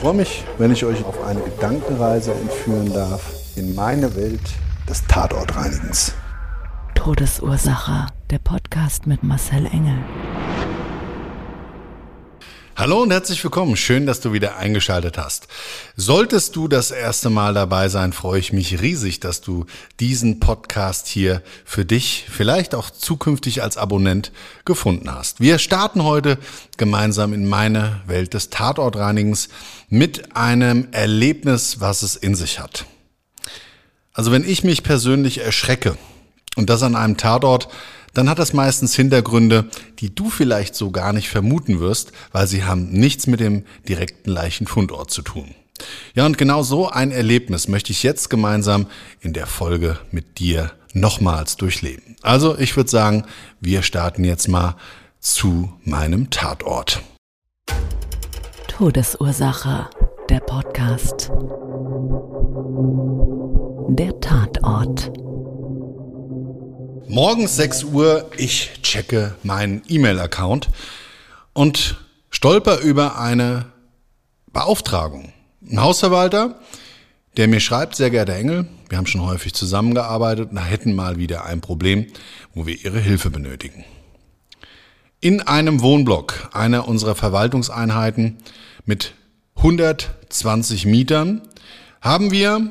Ich freue mich, wenn ich euch auf eine Gedankenreise entführen darf in meine Welt des Tatortreinigens. Todesursache. Der Podcast mit Marcel Engel. Hallo und herzlich willkommen. Schön, dass du wieder eingeschaltet hast. Solltest du das erste Mal dabei sein, freue ich mich riesig, dass du diesen Podcast hier für dich, vielleicht auch zukünftig als Abonnent gefunden hast. Wir starten heute gemeinsam in meine Welt des Tatortreinigens mit einem Erlebnis, was es in sich hat. Also wenn ich mich persönlich erschrecke und das an einem Tatort, dann hat das meistens Hintergründe, die du vielleicht so gar nicht vermuten wirst, weil sie haben nichts mit dem direkten Leichenfundort zu tun. Ja, und genau so ein Erlebnis möchte ich jetzt gemeinsam in der Folge mit dir nochmals durchleben. Also ich würde sagen, wir starten jetzt mal zu meinem Tatort. Todesursache. Der Podcast. Der Tatort. Morgens 6 Uhr, ich checke meinen E-Mail-Account und stolper über eine Beauftragung. Ein Hausverwalter, der mir schreibt, sehr geehrter Engel, wir haben schon häufig zusammengearbeitet und hätten mal wieder ein Problem, wo wir Ihre Hilfe benötigen. In einem Wohnblock einer unserer Verwaltungseinheiten mit 120 Mietern haben wir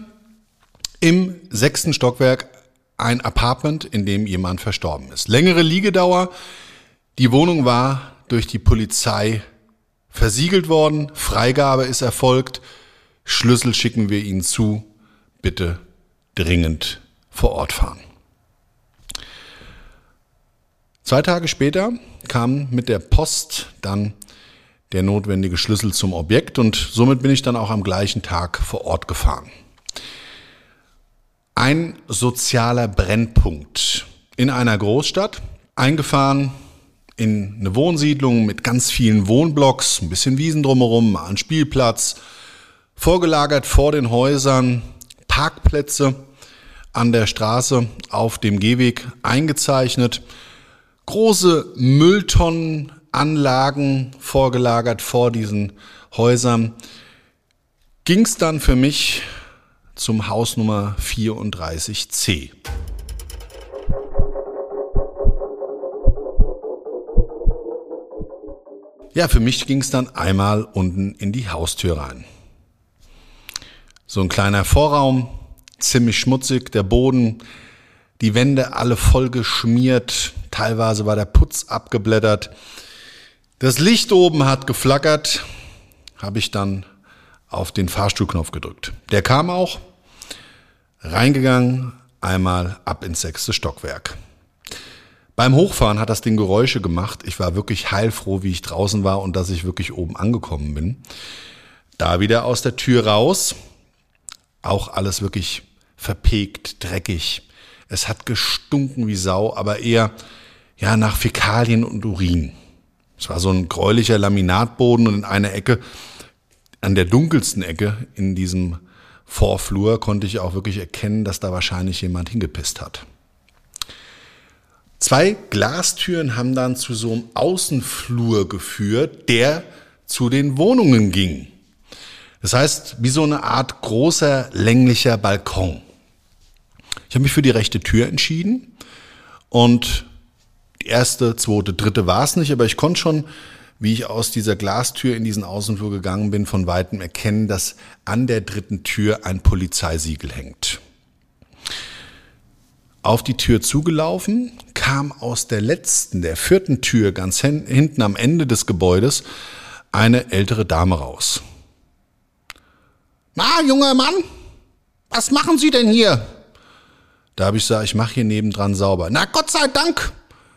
im sechsten Stockwerk ein Apartment, in dem jemand verstorben ist. Längere Liegedauer. Die Wohnung war durch die Polizei versiegelt worden. Freigabe ist erfolgt. Schlüssel schicken wir Ihnen zu. Bitte dringend vor Ort fahren. Zwei Tage später kam mit der Post dann der notwendige Schlüssel zum Objekt und somit bin ich dann auch am gleichen Tag vor Ort gefahren ein sozialer Brennpunkt in einer Großstadt, eingefahren in eine Wohnsiedlung mit ganz vielen Wohnblocks, ein bisschen Wiesen drumherum, mal ein Spielplatz, vorgelagert vor den Häusern, Parkplätze an der Straße auf dem Gehweg eingezeichnet, große Mülltonnenanlagen vorgelagert vor diesen Häusern. Ging es dann für mich zum Haus Nummer 34c. Ja, für mich ging es dann einmal unten in die Haustür rein. So ein kleiner Vorraum, ziemlich schmutzig, der Boden, die Wände alle voll geschmiert, teilweise war der Putz abgeblättert. Das Licht oben hat geflackert, habe ich dann auf den Fahrstuhlknopf gedrückt. Der kam auch, Reingegangen, einmal ab ins sechste Stockwerk. Beim Hochfahren hat das Ding Geräusche gemacht. Ich war wirklich heilfroh, wie ich draußen war und dass ich wirklich oben angekommen bin. Da wieder aus der Tür raus. Auch alles wirklich verpegt, dreckig. Es hat gestunken wie Sau, aber eher ja nach Fäkalien und Urin. Es war so ein gräulicher Laminatboden und in einer Ecke, an der dunkelsten Ecke in diesem Vorflur konnte ich auch wirklich erkennen, dass da wahrscheinlich jemand hingepisst hat. Zwei Glastüren haben dann zu so einem Außenflur geführt, der zu den Wohnungen ging. Das heißt, wie so eine Art großer länglicher Balkon. Ich habe mich für die rechte Tür entschieden und die erste, zweite, dritte war es nicht, aber ich konnte schon wie ich aus dieser Glastür in diesen Außenflur gegangen bin, von weitem erkennen, dass an der dritten Tür ein Polizeisiegel hängt. Auf die Tür zugelaufen, kam aus der letzten, der vierten Tür ganz hinten am Ende des Gebäudes eine ältere Dame raus. Na, junger Mann, was machen Sie denn hier? Da habe ich gesagt, ich mache hier nebendran sauber. Na, Gott sei Dank,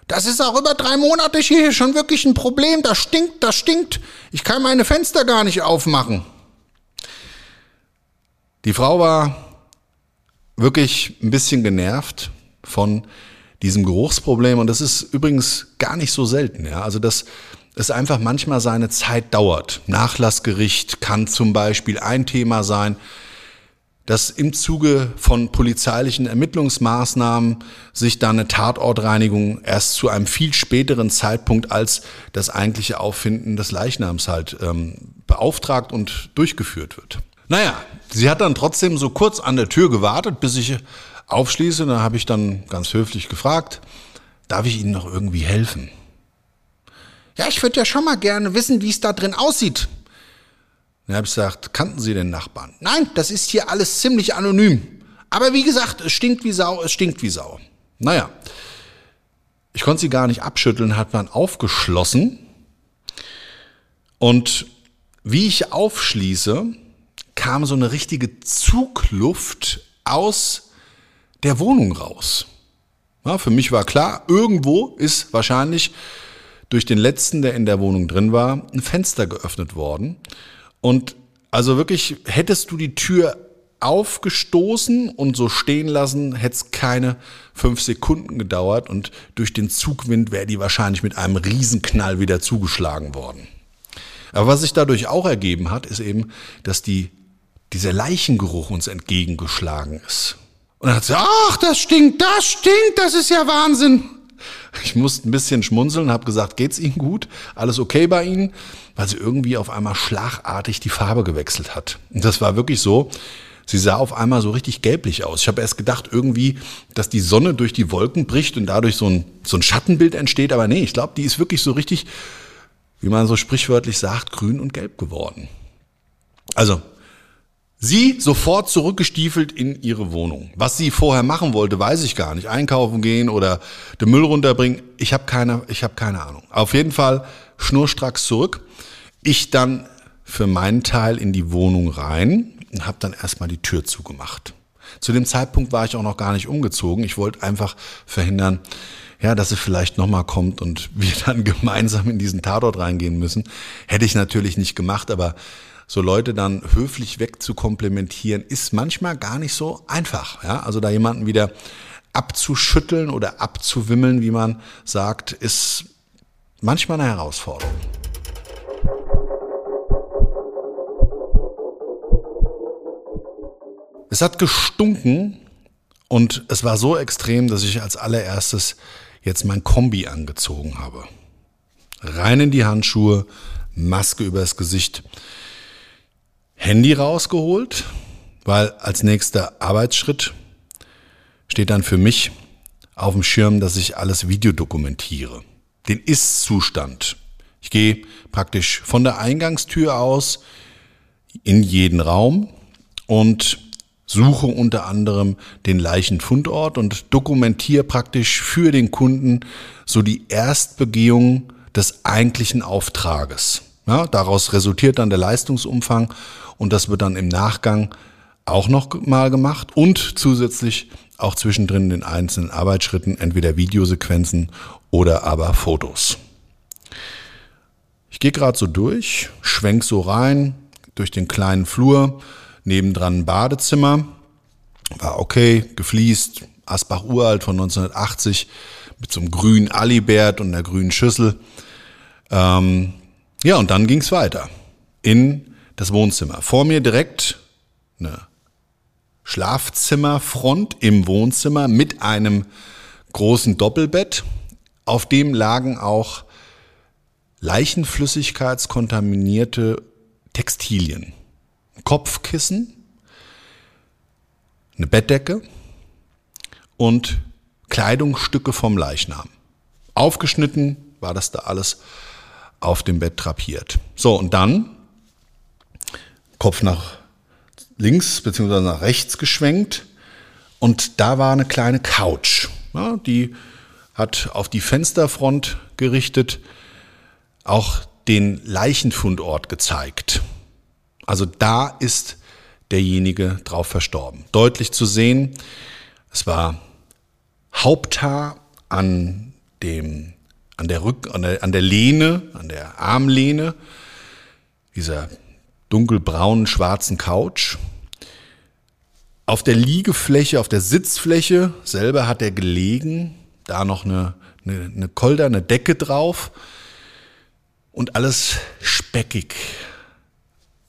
das ist auch über drei Monate hier schon wirklich ein Problem. Das stinkt, das stinkt. Ich kann meine Fenster gar nicht aufmachen. Die Frau war wirklich ein bisschen genervt von diesem Geruchsproblem und das ist übrigens gar nicht so selten. Ja? Also dass es einfach manchmal seine Zeit dauert. Nachlassgericht kann zum Beispiel ein Thema sein dass im Zuge von polizeilichen Ermittlungsmaßnahmen sich dann eine Tatortreinigung erst zu einem viel späteren Zeitpunkt als das eigentliche Auffinden des Leichnams halt ähm, beauftragt und durchgeführt wird. Naja, sie hat dann trotzdem so kurz an der Tür gewartet, bis ich aufschließe. Da habe ich dann ganz höflich gefragt, darf ich Ihnen noch irgendwie helfen? Ja, ich würde ja schon mal gerne wissen, wie es da drin aussieht, dann habe ich gesagt, kannten Sie den Nachbarn? Nein, das ist hier alles ziemlich anonym. Aber wie gesagt, es stinkt wie Sau, es stinkt wie Sau. Naja, ich konnte sie gar nicht abschütteln, hat man aufgeschlossen. Und wie ich aufschließe, kam so eine richtige Zugluft aus der Wohnung raus. Ja, für mich war klar, irgendwo ist wahrscheinlich durch den letzten, der in der Wohnung drin war, ein Fenster geöffnet worden. Und also wirklich, hättest du die Tür aufgestoßen und so stehen lassen, hätte es keine fünf Sekunden gedauert und durch den Zugwind wäre die wahrscheinlich mit einem Riesenknall wieder zugeschlagen worden. Aber was sich dadurch auch ergeben hat, ist eben, dass die, dieser Leichengeruch uns entgegengeschlagen ist. Und dann hat sie, ach, das stinkt, das stinkt, das ist ja Wahnsinn. Ich musste ein bisschen schmunzeln, habe gesagt, geht's Ihnen gut? Alles okay bei Ihnen? Weil sie irgendwie auf einmal schlagartig die Farbe gewechselt hat. Und das war wirklich so. Sie sah auf einmal so richtig gelblich aus. Ich habe erst gedacht irgendwie, dass die Sonne durch die Wolken bricht und dadurch so ein, so ein Schattenbild entsteht. Aber nee, ich glaube, die ist wirklich so richtig, wie man so sprichwörtlich sagt, grün und gelb geworden. Also Sie sofort zurückgestiefelt in ihre Wohnung. Was sie vorher machen wollte, weiß ich gar nicht. Einkaufen gehen oder den Müll runterbringen. Ich habe keine, ich habe keine Ahnung. Auf jeden Fall schnurstracks zurück. Ich dann für meinen Teil in die Wohnung rein und habe dann erstmal die Tür zugemacht. Zu dem Zeitpunkt war ich auch noch gar nicht umgezogen. Ich wollte einfach verhindern, ja, dass es vielleicht nochmal kommt und wir dann gemeinsam in diesen Tatort reingehen müssen. Hätte ich natürlich nicht gemacht, aber so Leute dann höflich wegzukomplementieren, ist manchmal gar nicht so einfach. Ja? Also da jemanden wieder abzuschütteln oder abzuwimmeln, wie man sagt, ist manchmal eine Herausforderung. Es hat gestunken und es war so extrem, dass ich als allererstes jetzt mein Kombi angezogen habe. Rein in die Handschuhe, Maske übers Gesicht. Handy rausgeholt, weil als nächster Arbeitsschritt steht dann für mich auf dem Schirm, dass ich alles videodokumentiere. Den Ist-Zustand. Ich gehe praktisch von der Eingangstür aus in jeden Raum und suche unter anderem den Leichenfundort und dokumentiere praktisch für den Kunden so die Erstbegehung des eigentlichen Auftrages. Ja, daraus resultiert dann der Leistungsumfang und das wird dann im Nachgang auch noch mal gemacht und zusätzlich auch zwischendrin in den einzelnen Arbeitsschritten entweder Videosequenzen oder aber Fotos. Ich gehe gerade so durch, schwenk so rein durch den kleinen Flur, nebendran ein Badezimmer, war okay, gefliest, Asbach uralt von 1980 mit so einem grünen Alibert und einer grünen Schüssel. Ähm, ja, und dann ging's weiter in das Wohnzimmer. Vor mir direkt eine Schlafzimmerfront im Wohnzimmer mit einem großen Doppelbett. Auf dem lagen auch leichenflüssigkeitskontaminierte Textilien. Kopfkissen, eine Bettdecke und Kleidungsstücke vom Leichnam. Aufgeschnitten war das da alles auf dem Bett drapiert. So, und dann Kopf nach links bzw. nach rechts geschwenkt und da war eine kleine Couch. Ja, die hat auf die Fensterfront gerichtet, auch den Leichenfundort gezeigt. Also da ist derjenige drauf verstorben. Deutlich zu sehen, es war Haupthaar an dem, an der Rück, an der, an der Lehne, an der Armlehne dieser dunkelbraunen schwarzen Couch. Auf der Liegefläche, auf der Sitzfläche selber hat er gelegen, da noch eine, eine, eine Kolder, eine Decke drauf und alles speckig,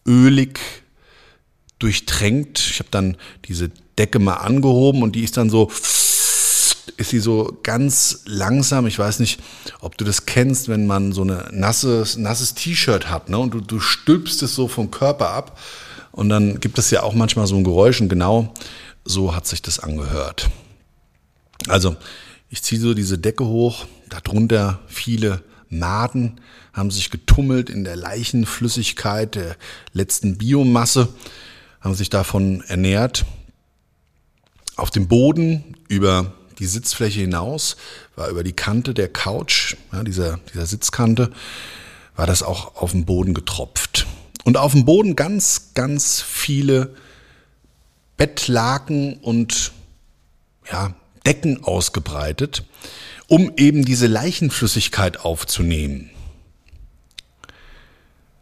ölig, durchtränkt. Ich habe dann diese Decke mal angehoben und die ist dann so, ist sie so ganz langsam. Ich weiß nicht, ob du das kennst, wenn man so ein nasses, nasses T-Shirt hat ne? und du, du stülpst es so vom Körper ab. Und dann gibt es ja auch manchmal so ein Geräusch und genau so hat sich das angehört. Also, ich ziehe so diese Decke hoch, darunter viele Maden haben sich getummelt in der Leichenflüssigkeit der letzten Biomasse haben sich davon ernährt. Auf dem Boden über die Sitzfläche hinaus, war über die Kante der Couch, ja, dieser, dieser Sitzkante, war das auch auf dem Boden getropft. Und auf dem Boden ganz, ganz viele Bettlaken und ja, Decken ausgebreitet, um eben diese Leichenflüssigkeit aufzunehmen.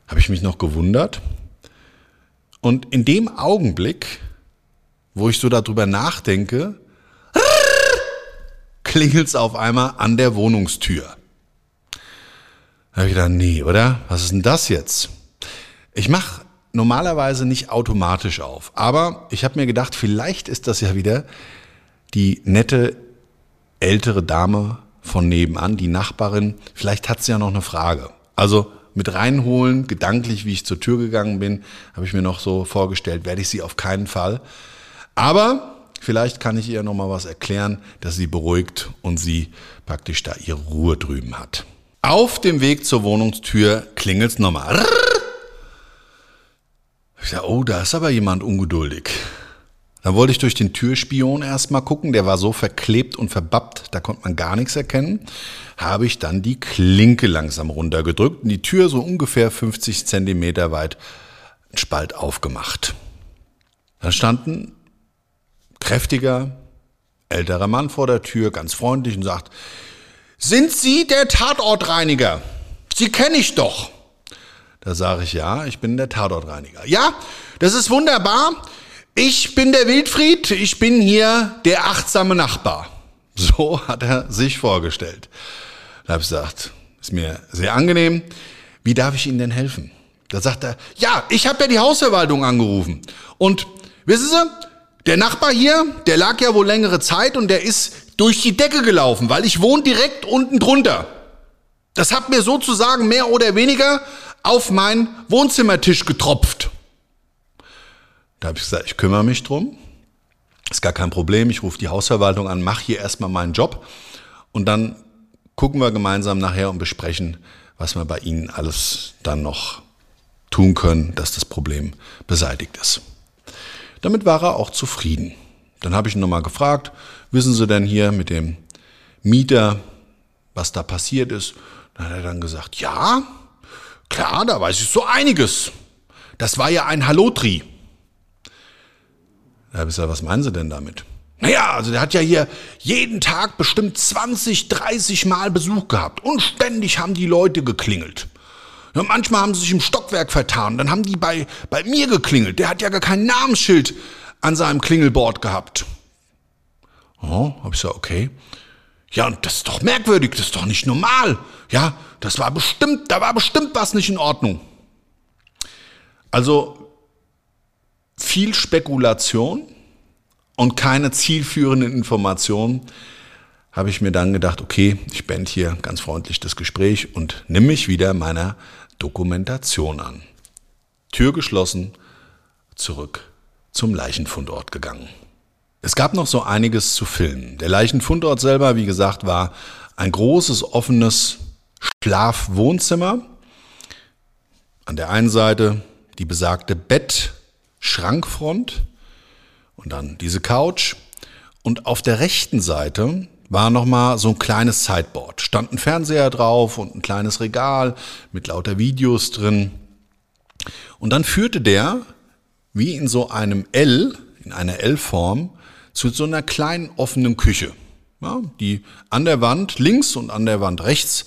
Habe ich mich noch gewundert, und in dem Augenblick, wo ich so darüber nachdenke, klingelt es auf einmal an der Wohnungstür. Da habe ich gedacht, nee, oder? Was ist denn das jetzt? Ich mache normalerweise nicht automatisch auf, aber ich habe mir gedacht, vielleicht ist das ja wieder die nette ältere Dame von nebenan, die Nachbarin. Vielleicht hat sie ja noch eine Frage. Also mit reinholen, gedanklich, wie ich zur Tür gegangen bin, habe ich mir noch so vorgestellt, werde ich sie auf keinen Fall. Aber vielleicht kann ich ihr noch mal was erklären, dass sie beruhigt und sie praktisch da ihre Ruhe drüben hat. Auf dem Weg zur Wohnungstür klingelt's nochmal. Ich sage, oh, da ist aber jemand ungeduldig. Dann wollte ich durch den Türspion erstmal gucken, der war so verklebt und verbappt, da konnte man gar nichts erkennen. Habe ich dann die Klinke langsam runtergedrückt und die Tür so ungefähr 50 Zentimeter weit einen Spalt aufgemacht. Da stand ein kräftiger, älterer Mann vor der Tür, ganz freundlich und sagt, sind Sie der Tatortreiniger? Sie kenne ich doch. Da sage ich, ja, ich bin der Tatortreiniger. Ja, das ist wunderbar. Ich bin der Wildfried, ich bin hier der achtsame Nachbar. So hat er sich vorgestellt. Da habe ich gesagt, ist mir sehr angenehm. Wie darf ich Ihnen denn helfen? Da sagt er, ja, ich habe ja die Hausverwaltung angerufen. Und wissen Sie, der Nachbar hier, der lag ja wohl längere Zeit und der ist durch die Decke gelaufen, weil ich wohne direkt unten drunter. Das hat mir sozusagen mehr oder weniger auf meinen Wohnzimmertisch getropft. Da habe ich gesagt, ich kümmere mich drum. Ist gar kein Problem. Ich rufe die Hausverwaltung an, mache hier erstmal meinen Job und dann gucken wir gemeinsam nachher und besprechen, was wir bei Ihnen alles dann noch tun können, dass das Problem beseitigt ist. Damit war er auch zufrieden. Dann habe ich ihn nochmal gefragt, wissen Sie denn hier mit dem Mieter, was da passiert ist? Dann hat er dann gesagt, ja, klar, da weiß ich so einiges. Das war ja ein Hallotri. Da habe ich gesagt, was meinen Sie denn damit? Naja, also der hat ja hier jeden Tag bestimmt 20, 30 Mal Besuch gehabt. Und ständig haben die Leute geklingelt. Ja, manchmal haben sie sich im Stockwerk vertan. Dann haben die bei, bei mir geklingelt. Der hat ja gar kein Namensschild an seinem Klingelbord gehabt. Oh, hab ich gesagt, okay. Ja, und das ist doch merkwürdig, das ist doch nicht normal. Ja, das war bestimmt, da war bestimmt was nicht in Ordnung. Also viel Spekulation und keine zielführenden Informationen, habe ich mir dann gedacht, okay, ich beende hier ganz freundlich das Gespräch und nimm mich wieder meiner Dokumentation an. Tür geschlossen, zurück zum Leichenfundort gegangen. Es gab noch so einiges zu filmen. Der Leichenfundort selber, wie gesagt, war ein großes offenes Schlafwohnzimmer an der einen Seite die besagte Bett-Schrankfront und dann diese Couch. Und auf der rechten Seite war nochmal so ein kleines Sideboard. Stand ein Fernseher drauf und ein kleines Regal mit lauter Videos drin. Und dann führte der, wie in so einem L, in einer L-Form, zu so einer kleinen offenen Küche, ja, die an der Wand links und an der Wand rechts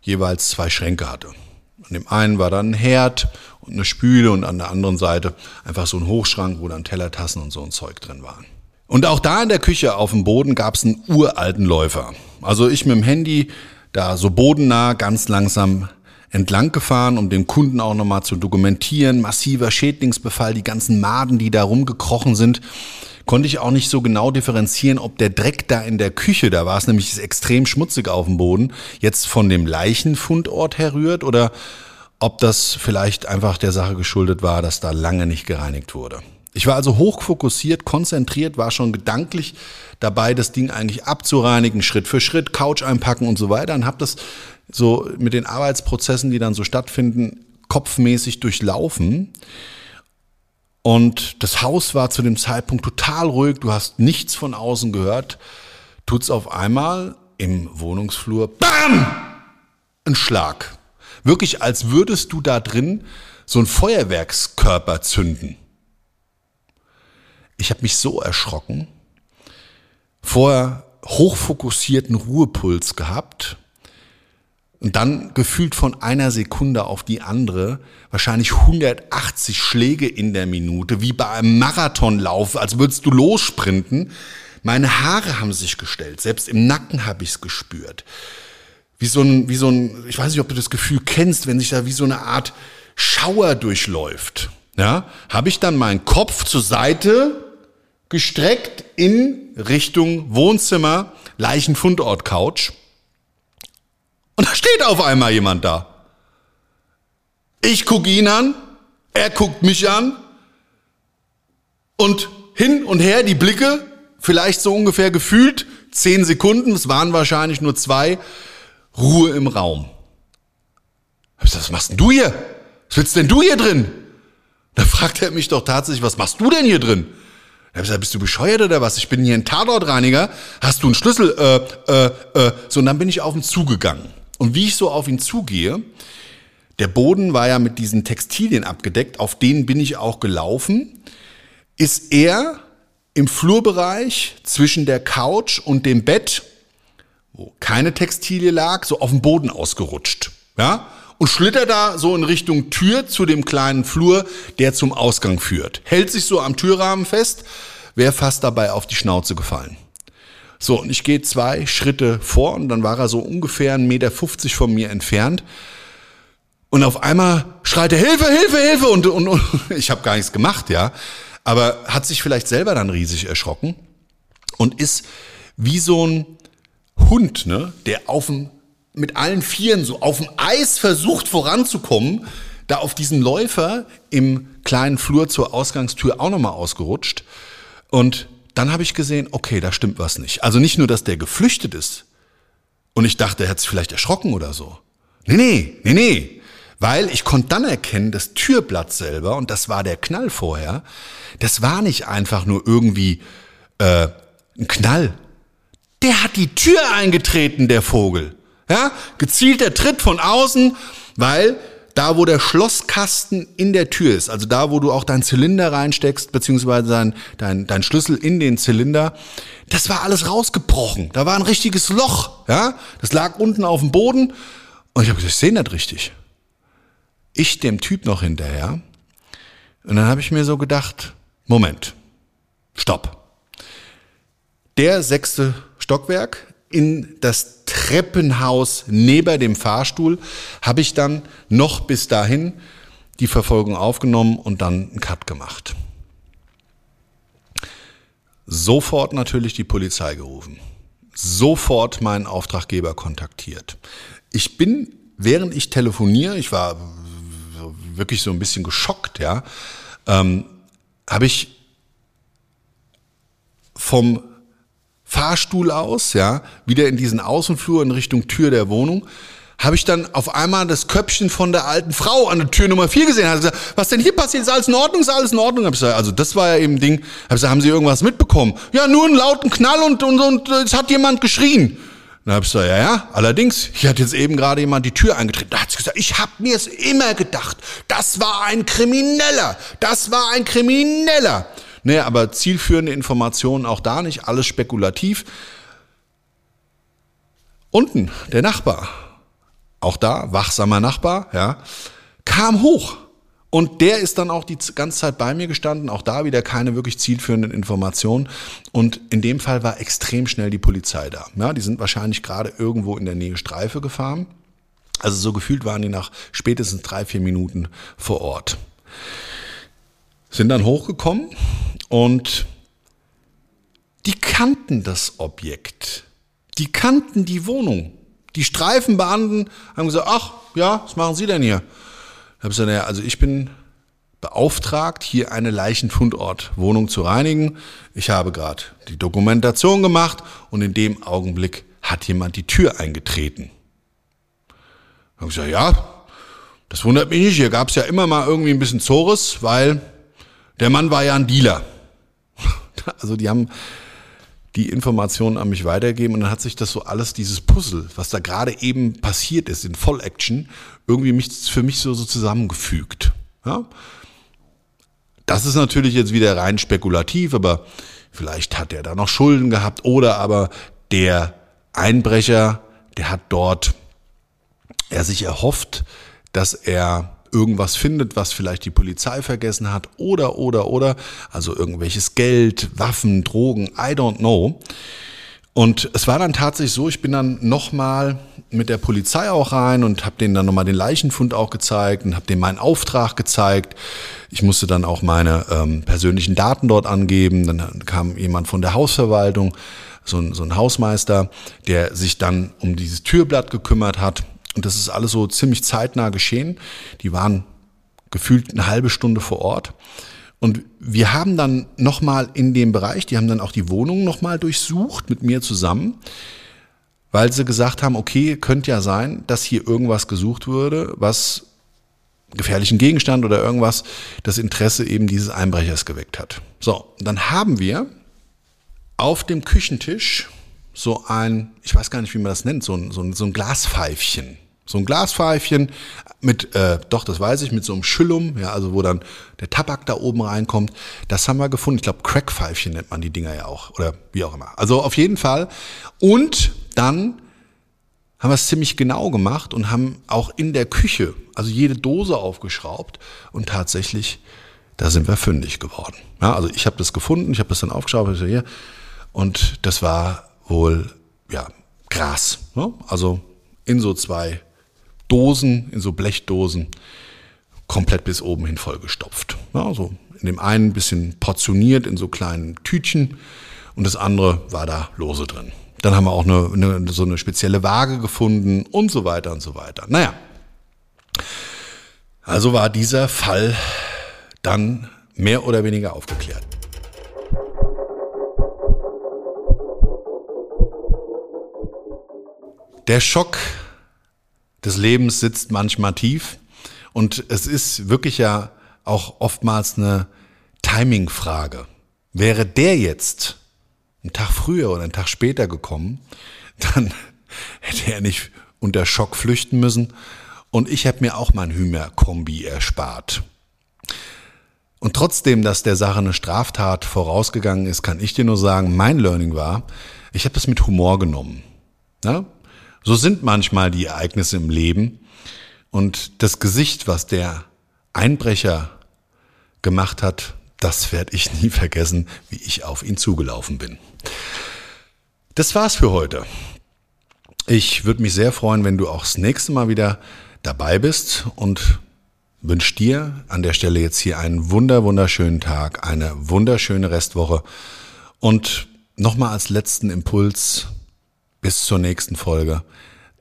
jeweils zwei Schränke hatte. An dem einen war dann ein Herd und eine Spüle und an der anderen Seite einfach so ein Hochschrank, wo dann Tellertassen und so ein Zeug drin waren. Und auch da in der Küche auf dem Boden gab es einen uralten Läufer. Also ich mit dem Handy da so bodennah ganz langsam entlang gefahren, um den Kunden auch nochmal zu dokumentieren. Massiver Schädlingsbefall, die ganzen Maden, die da rumgekrochen sind. Konnte ich auch nicht so genau differenzieren, ob der Dreck da in der Küche, da war es nämlich extrem schmutzig auf dem Boden, jetzt von dem Leichenfundort herrührt oder ob das vielleicht einfach der Sache geschuldet war, dass da lange nicht gereinigt wurde. Ich war also hochfokussiert, konzentriert, war schon gedanklich dabei, das Ding eigentlich abzureinigen, Schritt für Schritt, Couch einpacken und so weiter und habe das so mit den Arbeitsprozessen, die dann so stattfinden, kopfmäßig durchlaufen. Und das Haus war zu dem Zeitpunkt total ruhig, du hast nichts von außen gehört. Tut's auf einmal im Wohnungsflur, BAM! Ein Schlag. Wirklich, als würdest du da drin so ein Feuerwerkskörper zünden. Ich habe mich so erschrocken, vorher hochfokussierten Ruhepuls gehabt und dann gefühlt von einer Sekunde auf die andere wahrscheinlich 180 Schläge in der Minute, wie bei einem Marathonlauf, als würdest du lossprinten. Meine Haare haben sich gestellt, selbst im Nacken habe ich es gespürt. Wie so ein, wie so ein, ich weiß nicht, ob du das Gefühl kennst, wenn sich da wie so eine Art Schauer durchläuft. Ja, habe ich dann meinen Kopf zur Seite gestreckt in Richtung Wohnzimmer, Leichenfundort Couch und da steht auf einmal jemand da. Ich gucke ihn an, er guckt mich an und hin und her die Blicke, vielleicht so ungefähr gefühlt, zehn Sekunden, es waren wahrscheinlich nur zwei, Ruhe im Raum. Was machst denn du hier? Was willst denn du hier drin? Da fragt er mich doch tatsächlich, was machst du denn hier drin? Da hab ich gesagt, bist du bescheuert oder was? Ich bin hier ein Tatortreiniger. Hast du einen Schlüssel? Äh, äh, äh. So, und dann bin ich auf ihn zugegangen. Und wie ich so auf ihn zugehe, der Boden war ja mit diesen Textilien abgedeckt, auf denen bin ich auch gelaufen, ist er im Flurbereich zwischen der Couch und dem Bett, wo keine Textilie lag, so auf dem Boden ausgerutscht. Ja? Und schlittert da so in Richtung Tür zu dem kleinen Flur, der zum Ausgang führt. Hält sich so am Türrahmen fest, wäre fast dabei auf die Schnauze gefallen. So, und ich gehe zwei Schritte vor und dann war er so ungefähr 1,50 Meter von mir entfernt. Und auf einmal schreit er Hilfe, Hilfe, Hilfe und, und, und ich habe gar nichts gemacht, ja. Aber hat sich vielleicht selber dann riesig erschrocken und ist wie so ein Hund, ne, der auf dem, mit allen Vieren so auf dem Eis versucht voranzukommen, da auf diesem Läufer im kleinen Flur zur Ausgangstür auch nochmal ausgerutscht. Und dann habe ich gesehen, okay, da stimmt was nicht. Also nicht nur, dass der geflüchtet ist und ich dachte, er hat sich vielleicht erschrocken oder so. Nee, nee, nee, nee. Weil ich konnte dann erkennen, das Türblatt selber, und das war der Knall vorher, das war nicht einfach nur irgendwie äh, ein Knall. Der hat die Tür eingetreten, der Vogel. Ja, gezielter Tritt von außen, weil da wo der Schlosskasten in der Tür ist, also da wo du auch deinen Zylinder reinsteckst, beziehungsweise dein, dein, dein Schlüssel in den Zylinder, das war alles rausgebrochen. Da war ein richtiges Loch, ja. Das lag unten auf dem Boden und ich habe gesagt, ich sehe nicht richtig. Ich dem Typ noch hinterher. Und dann habe ich mir so gedacht, Moment, stopp. Der sechste Stockwerk, in das Treppenhaus neben dem Fahrstuhl, habe ich dann noch bis dahin die Verfolgung aufgenommen und dann einen Cut gemacht. Sofort natürlich die Polizei gerufen. Sofort meinen Auftraggeber kontaktiert. Ich bin, während ich telefoniere, ich war wirklich so ein bisschen geschockt, ja, ähm, habe ich vom Fahrstuhl aus, ja, wieder in diesen Außenflur in Richtung Tür der Wohnung, habe ich dann auf einmal das Köpfchen von der alten Frau an der Tür Nummer 4 gesehen. Hat gesagt, was denn hier passiert? Ist alles in Ordnung? Ist alles in Ordnung? Hab ich gesagt, also das war ja eben Ding. Hab ich gesagt, haben Sie irgendwas mitbekommen? Ja, nur einen lauten Knall und, und, und es hat jemand geschrien. Dann hab ich gesagt, ja, ja, allerdings, hier hat jetzt eben gerade jemand die Tür eingetreten. Da hat sie gesagt, ich hab mir es immer gedacht, das war ein Krimineller, das war ein Krimineller. Nee, aber zielführende Informationen auch da nicht, alles spekulativ. Unten, der Nachbar, auch da, wachsamer Nachbar, ja, kam hoch. Und der ist dann auch die ganze Zeit bei mir gestanden, auch da wieder keine wirklich zielführenden Informationen. Und in dem Fall war extrem schnell die Polizei da. Ja, die sind wahrscheinlich gerade irgendwo in der Nähe Streife gefahren. Also so gefühlt waren die nach spätestens drei, vier Minuten vor Ort. Sind dann hochgekommen und die kannten das Objekt. Die kannten die Wohnung. Die Streifenbeamten haben gesagt, ach ja, was machen Sie denn hier? Ich habe gesagt, naja, also ich bin beauftragt, hier eine Leichenfundortwohnung zu reinigen. Ich habe gerade die Dokumentation gemacht und in dem Augenblick hat jemand die Tür eingetreten. Ich habe gesagt, ja, das wundert mich nicht. Hier gab es ja immer mal irgendwie ein bisschen Zores, weil der Mann war ja ein Dealer. Also die haben die Informationen an mich weitergeben und dann hat sich das so alles, dieses Puzzle, was da gerade eben passiert ist in Voll-Action, irgendwie mich, für mich so, so zusammengefügt. Ja? Das ist natürlich jetzt wieder rein spekulativ, aber vielleicht hat er da noch Schulden gehabt oder aber der Einbrecher, der hat dort er sich erhofft, dass er irgendwas findet, was vielleicht die Polizei vergessen hat oder, oder, oder, also irgendwelches Geld, Waffen, Drogen, I don't know. Und es war dann tatsächlich so, ich bin dann nochmal mit der Polizei auch rein und habe denen dann nochmal den Leichenfund auch gezeigt und habe denen meinen Auftrag gezeigt. Ich musste dann auch meine ähm, persönlichen Daten dort angeben. Dann kam jemand von der Hausverwaltung, so ein, so ein Hausmeister, der sich dann um dieses Türblatt gekümmert hat. Und das ist alles so ziemlich zeitnah geschehen. Die waren gefühlt eine halbe Stunde vor Ort. Und wir haben dann nochmal in dem Bereich, die haben dann auch die Wohnung nochmal durchsucht mit mir zusammen, weil sie gesagt haben, okay, könnte ja sein, dass hier irgendwas gesucht würde, was gefährlichen Gegenstand oder irgendwas das Interesse eben dieses Einbrechers geweckt hat. So, dann haben wir auf dem Küchentisch so ein, ich weiß gar nicht, wie man das nennt, so ein, so ein, so ein Glaspfeifchen. So ein Glaspfeifchen mit, äh, doch, das weiß ich, mit so einem Schüllum, ja, also wo dann der Tabak da oben reinkommt. Das haben wir gefunden. Ich glaube, Crackpfeifchen nennt man die Dinger ja auch. Oder wie auch immer. Also auf jeden Fall. Und dann haben wir es ziemlich genau gemacht und haben auch in der Küche, also jede Dose aufgeschraubt und tatsächlich, da sind wir fündig geworden. Ja, also ich habe das gefunden, ich habe das dann aufgeschraubt, hier, und das war wohl, ja, Gras. Ne? Also in so zwei Dosen, in so Blechdosen, komplett bis oben hin vollgestopft. Ja, so in dem einen ein bisschen portioniert in so kleinen Tütchen und das andere war da lose drin. Dann haben wir auch eine, eine, so eine spezielle Waage gefunden und so weiter und so weiter. Naja, also war dieser Fall dann mehr oder weniger aufgeklärt. Der Schock des Lebens sitzt manchmal tief und es ist wirklich ja auch oftmals eine Timing-Frage. Wäre der jetzt einen Tag früher oder einen Tag später gekommen, dann hätte er nicht unter Schock flüchten müssen und ich habe mir auch mein Hümer-Kombi erspart. Und trotzdem, dass der Sache eine Straftat vorausgegangen ist, kann ich dir nur sagen, mein Learning war, ich habe das mit Humor genommen. Ja? So sind manchmal die Ereignisse im Leben. Und das Gesicht, was der Einbrecher gemacht hat, das werde ich nie vergessen, wie ich auf ihn zugelaufen bin. Das war's für heute. Ich würde mich sehr freuen, wenn du auch das nächste Mal wieder dabei bist und wünsche dir an der Stelle jetzt hier einen wunder, wunderschönen Tag, eine wunderschöne Restwoche und nochmal als letzten Impuls, bis zur nächsten Folge.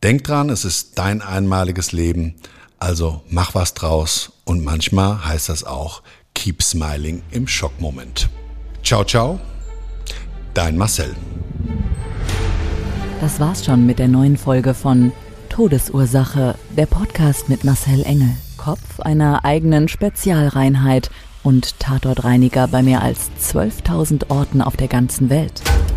Denk dran, es ist dein einmaliges Leben, also mach was draus und manchmal heißt das auch Keep Smiling im Schockmoment. Ciao, ciao, dein Marcel. Das war's schon mit der neuen Folge von Todesursache, der Podcast mit Marcel Engel, Kopf einer eigenen Spezialreinheit und Tatortreiniger bei mehr als 12.000 Orten auf der ganzen Welt.